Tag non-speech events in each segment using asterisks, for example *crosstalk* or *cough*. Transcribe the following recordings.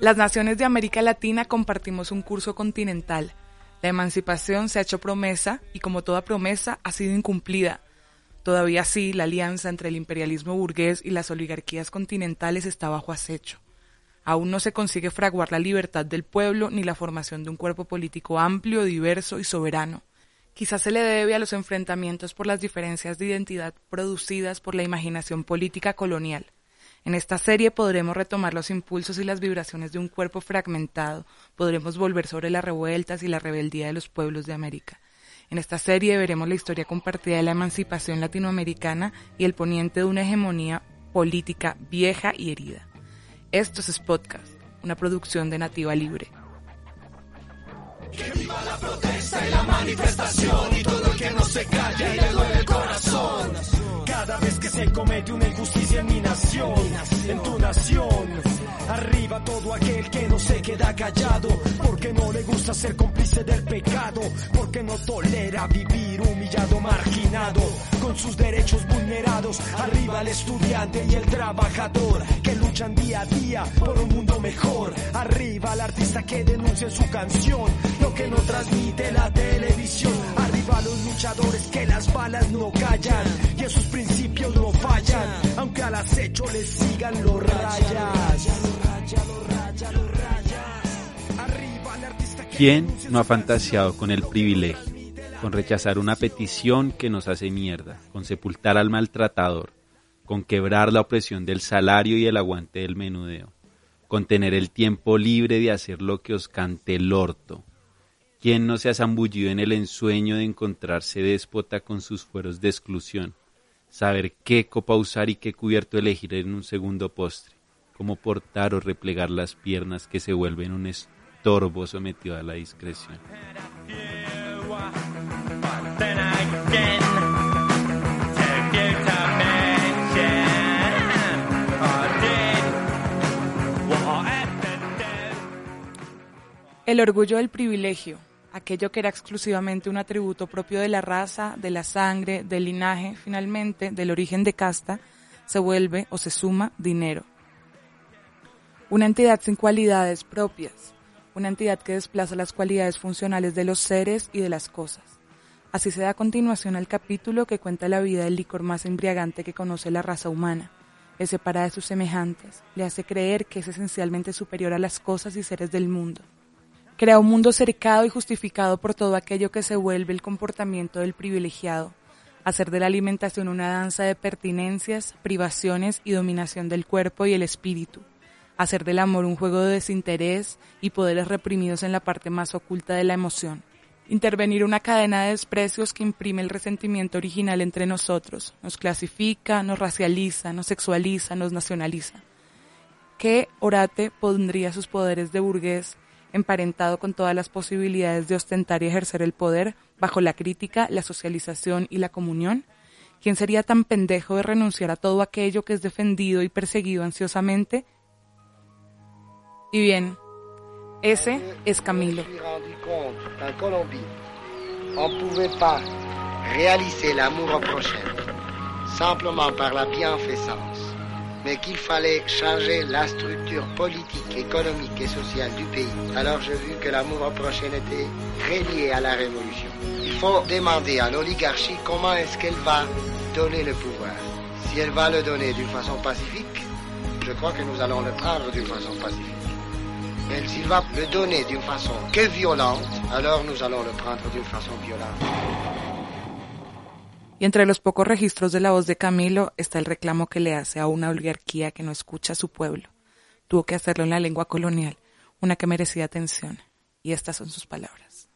Las naciones de América Latina compartimos un curso continental. La emancipación se ha hecho promesa y como toda promesa ha sido incumplida. Todavía sí, la alianza entre el imperialismo burgués y las oligarquías continentales está bajo acecho. Aún no se consigue fraguar la libertad del pueblo ni la formación de un cuerpo político amplio, diverso y soberano. Quizás se le debe a los enfrentamientos por las diferencias de identidad producidas por la imaginación política colonial. En esta serie podremos retomar los impulsos y las vibraciones de un cuerpo fragmentado, podremos volver sobre las revueltas y la rebeldía de los pueblos de América. En esta serie veremos la historia compartida de la emancipación latinoamericana y el poniente de una hegemonía política vieja y herida. Esto es Podcast, una producción de Nativa Libre. Que viva la protesta y la manifestación y todo el que no se y le duele el corazón. Cada vez que se comete una injusticia en mi nación, en tu nación. Arriba todo aquel que queda callado, porque no le gusta ser cómplice del pecado, porque no tolera vivir humillado, marginado, con sus derechos vulnerados. Arriba el estudiante y el trabajador, que luchan día a día por un mundo mejor. Arriba el artista que denuncia en su canción lo que no transmite la televisión. Arriba los luchadores que las balas no callan y en sus principios no fallan, aunque al acecho les sigan los rayas. ¿Quién no ha fantaseado con el privilegio, con rechazar una petición que nos hace mierda, con sepultar al maltratador, con quebrar la opresión del salario y el aguante del menudeo, con tener el tiempo libre de hacer lo que os cante el orto? ¿Quién no se ha zambullido en el ensueño de encontrarse déspota con sus fueros de exclusión? Saber qué copa usar y qué cubierto elegir en un segundo postre, cómo portar o replegar las piernas que se vuelven un estorbo sometido a la discreción. El orgullo del privilegio, aquello que era exclusivamente un atributo propio de la raza, de la sangre, del linaje, finalmente del origen de casta, se vuelve o se suma dinero. Una entidad sin cualidades propias, una entidad que desplaza las cualidades funcionales de los seres y de las cosas. Así se da continuación al capítulo que cuenta la vida del licor más embriagante que conoce la raza humana. Le separa de sus semejantes, le hace creer que es esencialmente superior a las cosas y seres del mundo. Crea un mundo cercado y justificado por todo aquello que se vuelve el comportamiento del privilegiado, hacer de la alimentación una danza de pertinencias, privaciones y dominación del cuerpo y el espíritu, hacer del amor un juego de desinterés y poderes reprimidos en la parte más oculta de la emoción, intervenir una cadena de desprecios que imprime el resentimiento original entre nosotros, nos clasifica, nos racializa, nos sexualiza, nos nacionaliza. ¿Qué Orate pondría sus poderes de burgués emparentado con todas las posibilidades de ostentar y ejercer el poder bajo la crítica, la socialización y la comunión? ¿Quién sería tan pendejo de renunciar a todo aquello que es defendido y perseguido ansiosamente? Bien, ese es Camilo. En Colombie, on ne pouvait pas réaliser l'amour au prochain simplement par la bienfaisance, mais qu'il fallait changer la structure politique, économique et sociale du pays. Alors j'ai vu que l'amour au prochain était très lié à la révolution. Il faut demander à l'oligarchie comment est-ce qu'elle va donner le pouvoir. Si elle va le donner d'une façon pacifique, je crois que nous allons le prendre d'une façon pacifique. S'il va le donner d'une façon que violente, alors nous allons le prendre d'une façon violente. Y entre los pocos registros de la voz de Camilo está el reclamo que le hace a una oligarquía que no escucha a su pueblo. Tuvo que hacerlo en la lengua colonial, una que merecía atención. Y estas son sus palabras.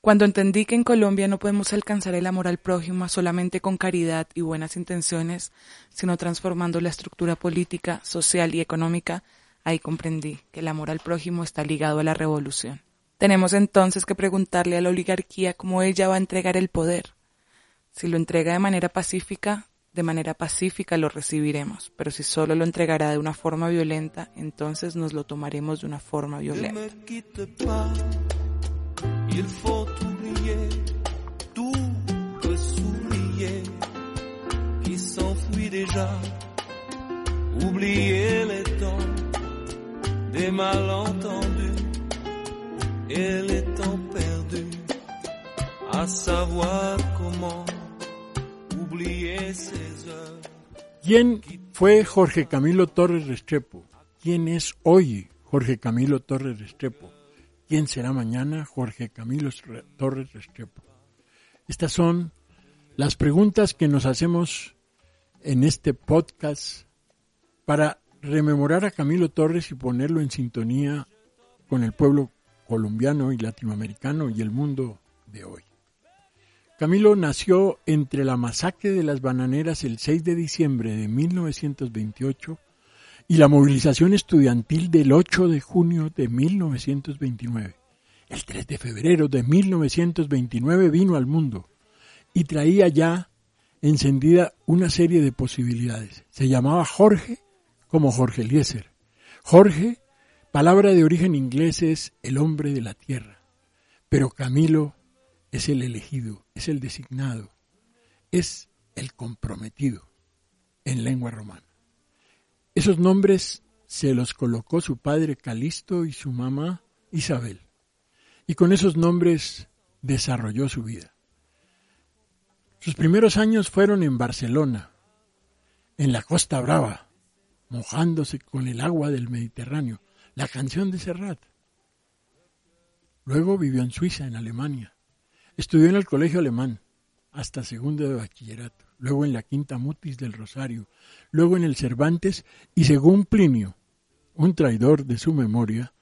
Cuando entendí que en Colombia no podemos alcanzar el amor al prójimo solamente con caridad y buenas intenciones, sino transformando la estructura política, social y económica, ahí comprendí que el amor al prójimo está ligado a la revolución. Tenemos entonces que preguntarle a la oligarquía cómo ella va a entregar el poder. Si lo entrega de manera pacífica, de manera pacífica lo recibiremos, pero si solo lo entregará de una forma violenta, entonces nos lo tomaremos de una forma violenta. Les temps des malentendus et les temps perdus à savoir comment oublier. ¿Quién fue Jorge Camilo Torres Restrepo? ¿Quién es hoy Jorge Camilo Torres Restrepo? ¿Quién será mañana Jorge Camilo Torres Restrepo? Estas son las preguntas que nos hacemos en este podcast para rememorar a Camilo Torres y ponerlo en sintonía con el pueblo colombiano y latinoamericano y el mundo de hoy. Camilo nació entre la masacre de las bananeras el 6 de diciembre de 1928 y la movilización estudiantil del 8 de junio de 1929. El 3 de febrero de 1929 vino al mundo y traía ya encendida una serie de posibilidades. Se llamaba Jorge como Jorge Eliezer. Jorge, palabra de origen inglés, es el hombre de la tierra, pero Camilo es el elegido, es el designado, es el comprometido en lengua romana. Esos nombres se los colocó su padre Calisto y su mamá Isabel, y con esos nombres desarrolló su vida. Sus primeros años fueron en Barcelona, en la Costa Brava, mojándose con el agua del Mediterráneo, la canción de Serrat. Luego vivió en Suiza, en Alemania. Estudió en el colegio alemán hasta segundo de bachillerato, luego en la Quinta Mutis del Rosario, luego en el Cervantes y según Plinio, un traidor de su memoria,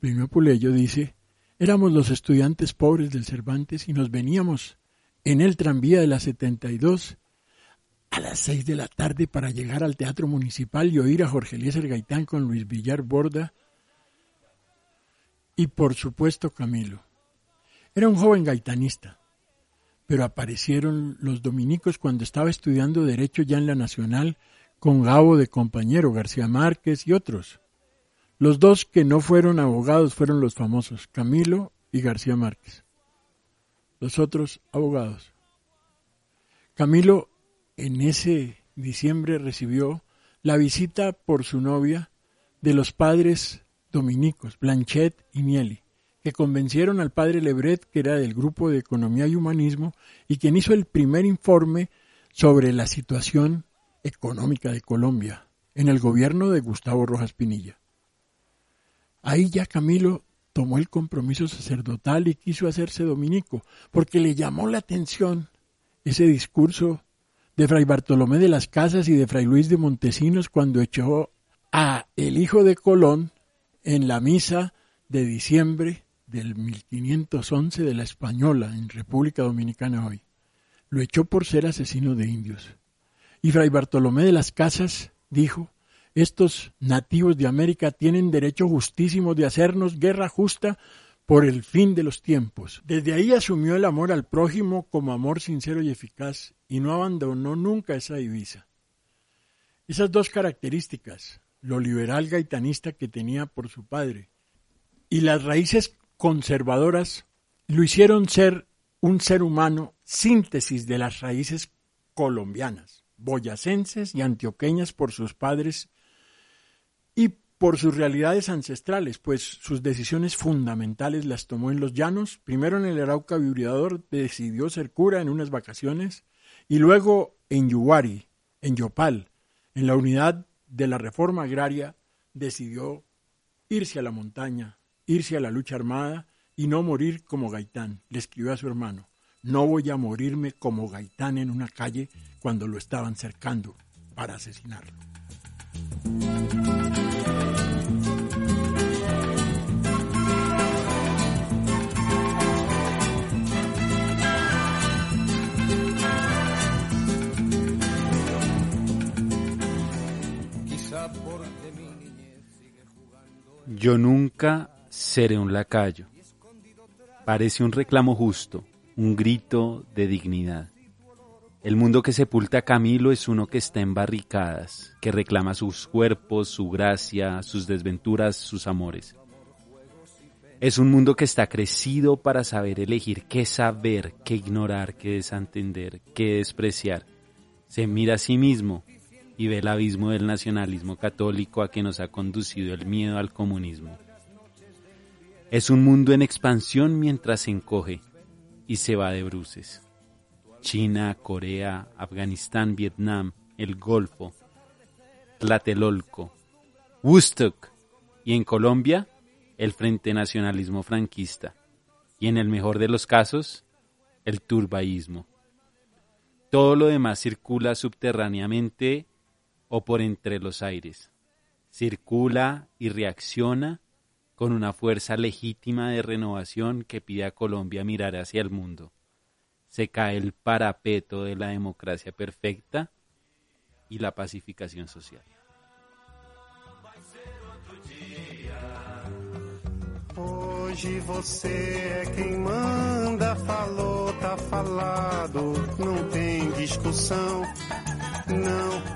Plinio Puleyo dice, éramos los estudiantes pobres del Cervantes y nos veníamos en el tranvía de la 72 a las seis de la tarde para llegar al Teatro Municipal y oír a Jorge Eliezer Gaitán con Luis Villar Borda y por supuesto Camilo. Era un joven gaitanista, pero aparecieron los dominicos cuando estaba estudiando Derecho ya en la Nacional con Gabo de compañero, García Márquez y otros. Los dos que no fueron abogados fueron los famosos, Camilo y García Márquez. Los otros abogados. Camilo en ese diciembre recibió la visita por su novia de los padres dominicos, Blanchet y Mieli, que convencieron al padre Lebret, que era del grupo de Economía y Humanismo, y quien hizo el primer informe sobre la situación económica de Colombia en el gobierno de Gustavo Rojas Pinilla. Ahí ya Camilo tomó el compromiso sacerdotal y quiso hacerse dominico, porque le llamó la atención ese discurso de Fray Bartolomé de las Casas y de Fray Luis de Montesinos cuando echó a el hijo de Colón en la misa de diciembre del 1511 de la Española en República Dominicana hoy. Lo echó por ser asesino de indios. Y Fray Bartolomé de las Casas dijo, estos nativos de América tienen derecho justísimo de hacernos guerra justa por el fin de los tiempos. Desde ahí asumió el amor al prójimo como amor sincero y eficaz y no abandonó nunca esa divisa. Esas dos características, lo liberal gaitanista que tenía por su padre y las raíces conservadoras, lo hicieron ser un ser humano síntesis de las raíces colombianas, boyacenses y antioqueñas por sus padres y por sus realidades ancestrales, pues sus decisiones fundamentales las tomó en los llanos. Primero en el Arauca Vibrador decidió ser cura en unas vacaciones y luego en Yuwari, en Yopal, en la unidad de la reforma agraria, decidió irse a la montaña, irse a la lucha armada y no morir como Gaitán. Le escribió a su hermano, no voy a morirme como Gaitán en una calle cuando lo estaban cercando para asesinarlo. Yo nunca seré un lacayo. Parece un reclamo justo, un grito de dignidad. El mundo que sepulta a Camilo es uno que está en barricadas, que reclama sus cuerpos, su gracia, sus desventuras, sus amores. Es un mundo que está crecido para saber elegir qué saber, qué ignorar, qué desentender, qué despreciar. Se mira a sí mismo y ve el abismo del nacionalismo católico a que nos ha conducido el miedo al comunismo. Es un mundo en expansión mientras se encoge y se va de bruces. China, Corea, Afganistán, Vietnam, el Golfo, Tlatelolco, Woodstock y en Colombia el Frente Nacionalismo Franquista y en el mejor de los casos el turbaísmo. Todo lo demás circula subterráneamente o por entre los aires. Circula y reacciona con una fuerza legítima de renovación que pide a Colombia mirar hacia el mundo. Se cae el parapeto de la democracia perfecta y la pacificación social. Hoje você é quem manda, falou, tá falado, não tem discussão, não.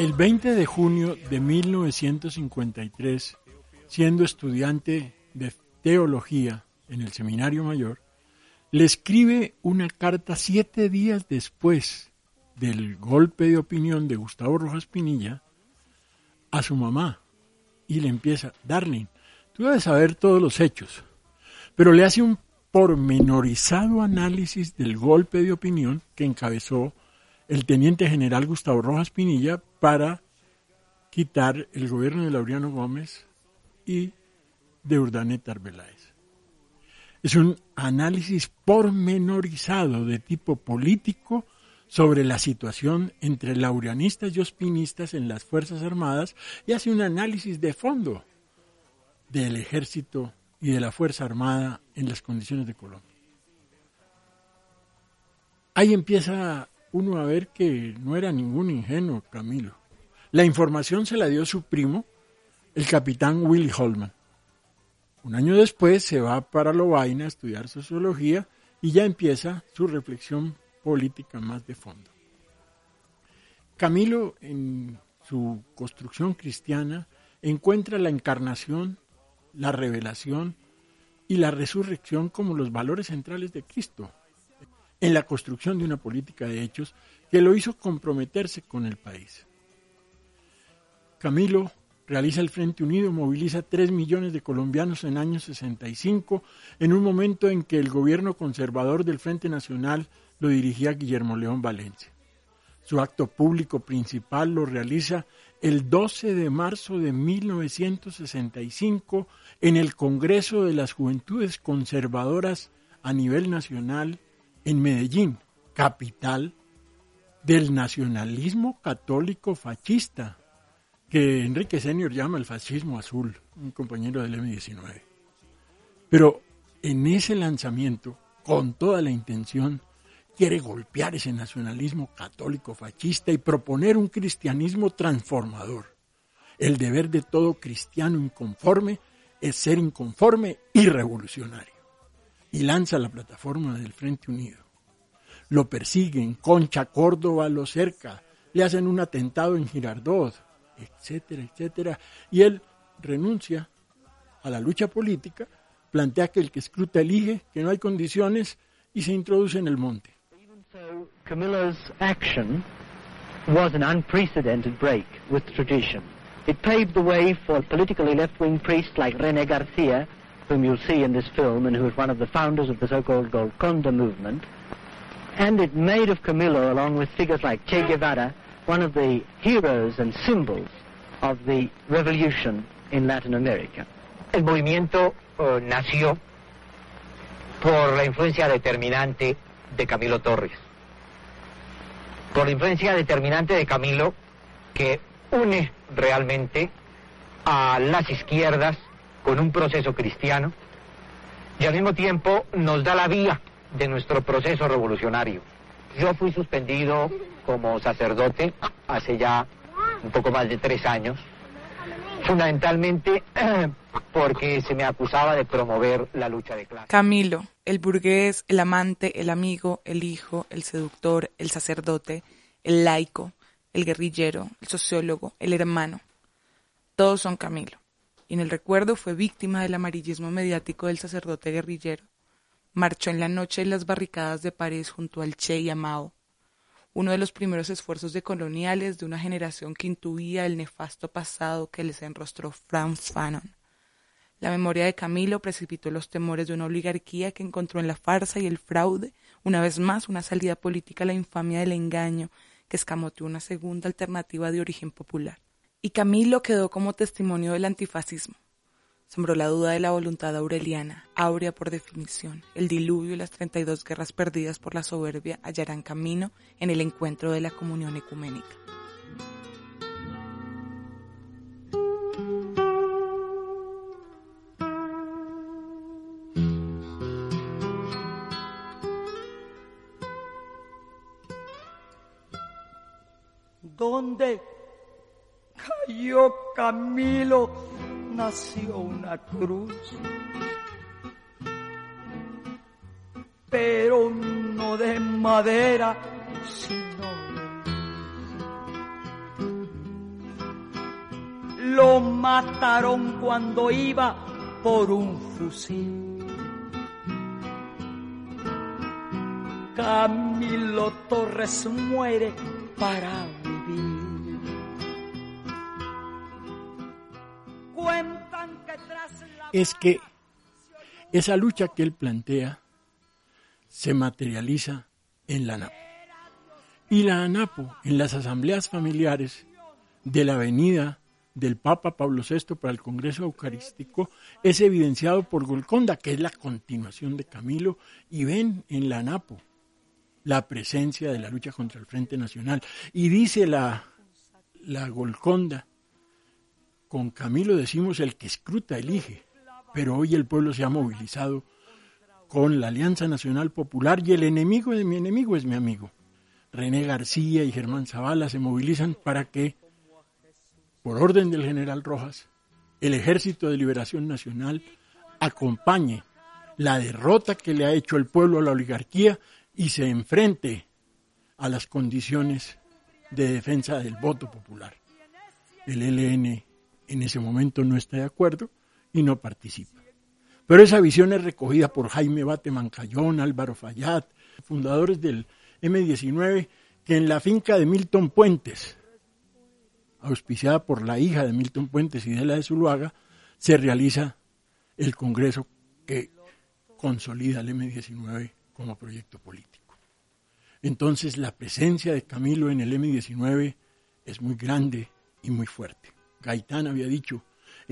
El 20 de junio de 1953, siendo estudiante de teología en el Seminario Mayor, le escribe una carta siete días después del golpe de opinión de Gustavo Rojas Pinilla a su mamá y le empieza, Darling, tú debes saber todos los hechos, pero le hace un pormenorizado análisis del golpe de opinión que encabezó el teniente general Gustavo Rojas Pinilla para quitar el gobierno de Laureano Gómez y de Urdaneta Arbeláez. Es un análisis pormenorizado de tipo político sobre la situación entre laureanistas y ospinistas en las Fuerzas Armadas y hace un análisis de fondo del ejército y de la Fuerza Armada en las condiciones de Colombia. Ahí empieza uno a ver que no era ningún ingenuo Camilo. La información se la dio su primo, el capitán Willy Holman. Un año después se va para Lovaina a estudiar sociología y ya empieza su reflexión política más de fondo. Camilo, en su construcción cristiana, encuentra la encarnación, la revelación y la resurrección como los valores centrales de Cristo, en la construcción de una política de hechos que lo hizo comprometerse con el país. Camilo realiza el Frente Unido, moviliza 3 millones de colombianos en año 65, en un momento en que el gobierno conservador del Frente Nacional lo dirigía Guillermo León Valencia. Su acto público principal lo realiza el 12 de marzo de 1965 en el Congreso de las Juventudes Conservadoras a nivel nacional en Medellín, capital del nacionalismo católico fascista, que Enrique Senior llama el fascismo azul, un compañero del M19. Pero en ese lanzamiento, con toda la intención quiere golpear ese nacionalismo católico fascista y proponer un cristianismo transformador. El deber de todo cristiano inconforme es ser inconforme y revolucionario. Y lanza la plataforma del Frente Unido. Lo persiguen, Concha, Córdoba lo cerca, le hacen un atentado en Girardot, etcétera, etcétera. Y él renuncia a la lucha política, plantea que el que escruta elige, que no hay condiciones y se introduce en el monte. Action was an unprecedented break with tradition. It paved the way for politically left-wing priests like René Garcia, whom you'll see in this film and who is one of the founders of the so-called Golconda movement. And it made of Camilo, along with figures like Che Guevara, one of the heroes and symbols of the revolution in Latin America. El movimiento uh, nació por la influencia determinante de Camilo Torres. Por la influencia determinante de Camilo que une realmente a las izquierdas con un proceso cristiano y al mismo tiempo nos da la vía de nuestro proceso revolucionario. Yo fui suspendido como sacerdote hace ya un poco más de tres años, fundamentalmente *clears throat* porque se me acusaba de promover la lucha de clases. Camilo, el burgués, el amante, el amigo, el hijo, el seductor, el sacerdote, el laico, el guerrillero, el sociólogo, el hermano. Todos son Camilo. Y en el recuerdo fue víctima del amarillismo mediático del sacerdote guerrillero. Marchó en la noche en las barricadas de París junto al Che y a Mao. Uno de los primeros esfuerzos de coloniales de una generación que intuía el nefasto pasado que les enrostró Franz Fanon. La memoria de Camilo precipitó los temores de una oligarquía que encontró en la farsa y el fraude, una vez más, una salida política a la infamia del engaño que escamoteó una segunda alternativa de origen popular. Y Camilo quedó como testimonio del antifascismo. Sembró la duda de la voluntad aureliana, áurea por definición. El diluvio y las 32 guerras perdidas por la soberbia hallarán camino en el encuentro de la comunión ecuménica. Camilo, nació una cruz. Pero no de madera, sino. Lo mataron cuando iba por un fusil. Camilo Torres muere para Es que esa lucha que él plantea se materializa en la ANAPO. Y la ANAPO, en las asambleas familiares de la avenida del Papa Pablo VI para el Congreso Eucarístico, es evidenciado por Golconda, que es la continuación de Camilo, y ven en la ANAPO la presencia de la lucha contra el Frente Nacional. Y dice la, la Golconda, con Camilo decimos el que escruta elige, pero hoy el pueblo se ha movilizado con la Alianza Nacional Popular y el enemigo de mi enemigo es mi amigo. René García y Germán Zavala se movilizan para que, por orden del general Rojas, el Ejército de Liberación Nacional acompañe la derrota que le ha hecho el pueblo a la oligarquía y se enfrente a las condiciones de defensa del voto popular. El ELN en ese momento no está de acuerdo y no participa. Pero esa visión es recogida por Jaime Bate Mancayón, Álvaro Fayad, fundadores del M19, que en la finca de Milton Puentes, auspiciada por la hija de Milton Puentes y de la de Zuluaga, se realiza el Congreso que consolida el M19 como proyecto político. Entonces la presencia de Camilo en el M19 es muy grande y muy fuerte. Gaitán había dicho,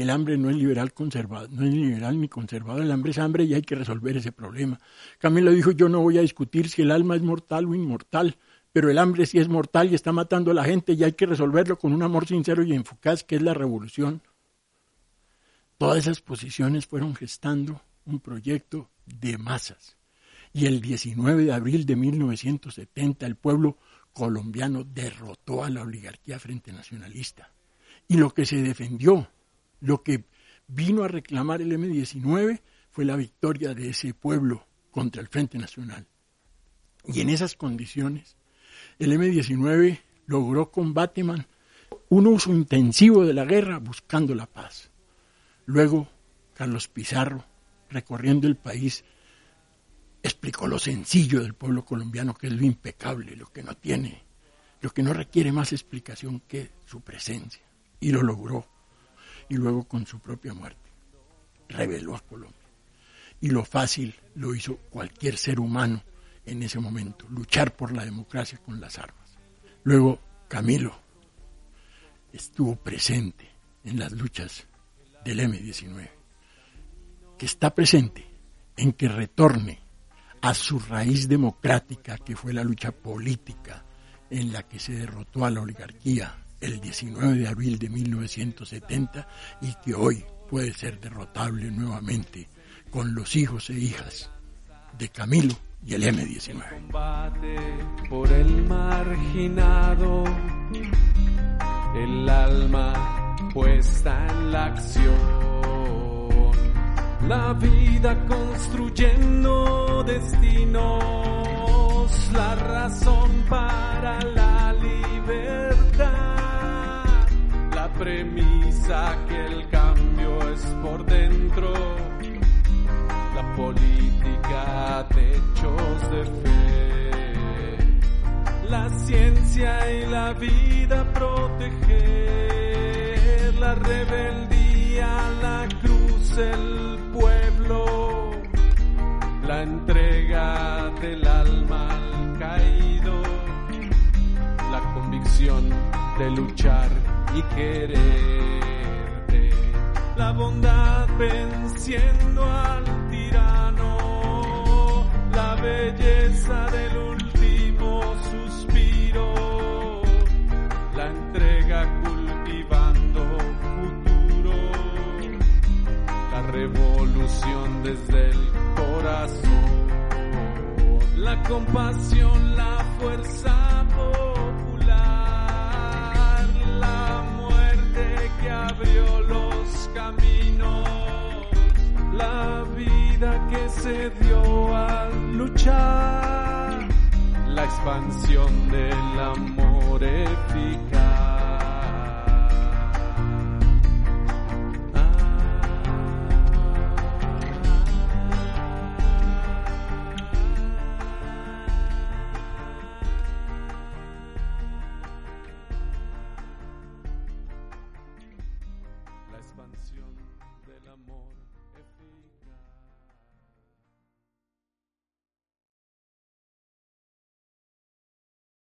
el hambre no es liberal conservado, no es liberal ni conservador, el hambre es hambre y hay que resolver ese problema. Camilo dijo, yo no voy a discutir si el alma es mortal o inmortal, pero el hambre sí es mortal y está matando a la gente y hay que resolverlo con un amor sincero y enfocado que es la revolución. Todas esas posiciones fueron gestando un proyecto de masas. Y el 19 de abril de 1970 el pueblo colombiano derrotó a la oligarquía frente nacionalista. Y lo que se defendió, lo que vino a reclamar el M-19 fue la victoria de ese pueblo contra el Frente Nacional. Y en esas condiciones, el M-19 logró con Bateman un uso intensivo de la guerra buscando la paz. Luego, Carlos Pizarro, recorriendo el país, explicó lo sencillo del pueblo colombiano, que es lo impecable, lo que no tiene, lo que no requiere más explicación que su presencia. Y lo logró. Y luego con su propia muerte, reveló a Colombia. Y lo fácil lo hizo cualquier ser humano en ese momento, luchar por la democracia con las armas. Luego Camilo estuvo presente en las luchas del M-19, que está presente en que retorne a su raíz democrática, que fue la lucha política en la que se derrotó a la oligarquía el 19 de abril de 1970 y que hoy puede ser derrotable nuevamente con los hijos e hijas de Camilo y el M19. Combate por el marginado, el alma puesta en la acción. La vida construyendo destinos, la razón para la premisa que el cambio es por dentro, la política techos de fe, la ciencia y la vida proteger, la rebeldía, la cruz, el pueblo, la entrega del alma al caído, la convicción de luchar y quererte, la bondad venciendo al tirano, la belleza del último suspiro, la entrega cultivando futuro, la revolución desde el corazón, la compasión, la fuerza popular, la expansión del amor eficaz.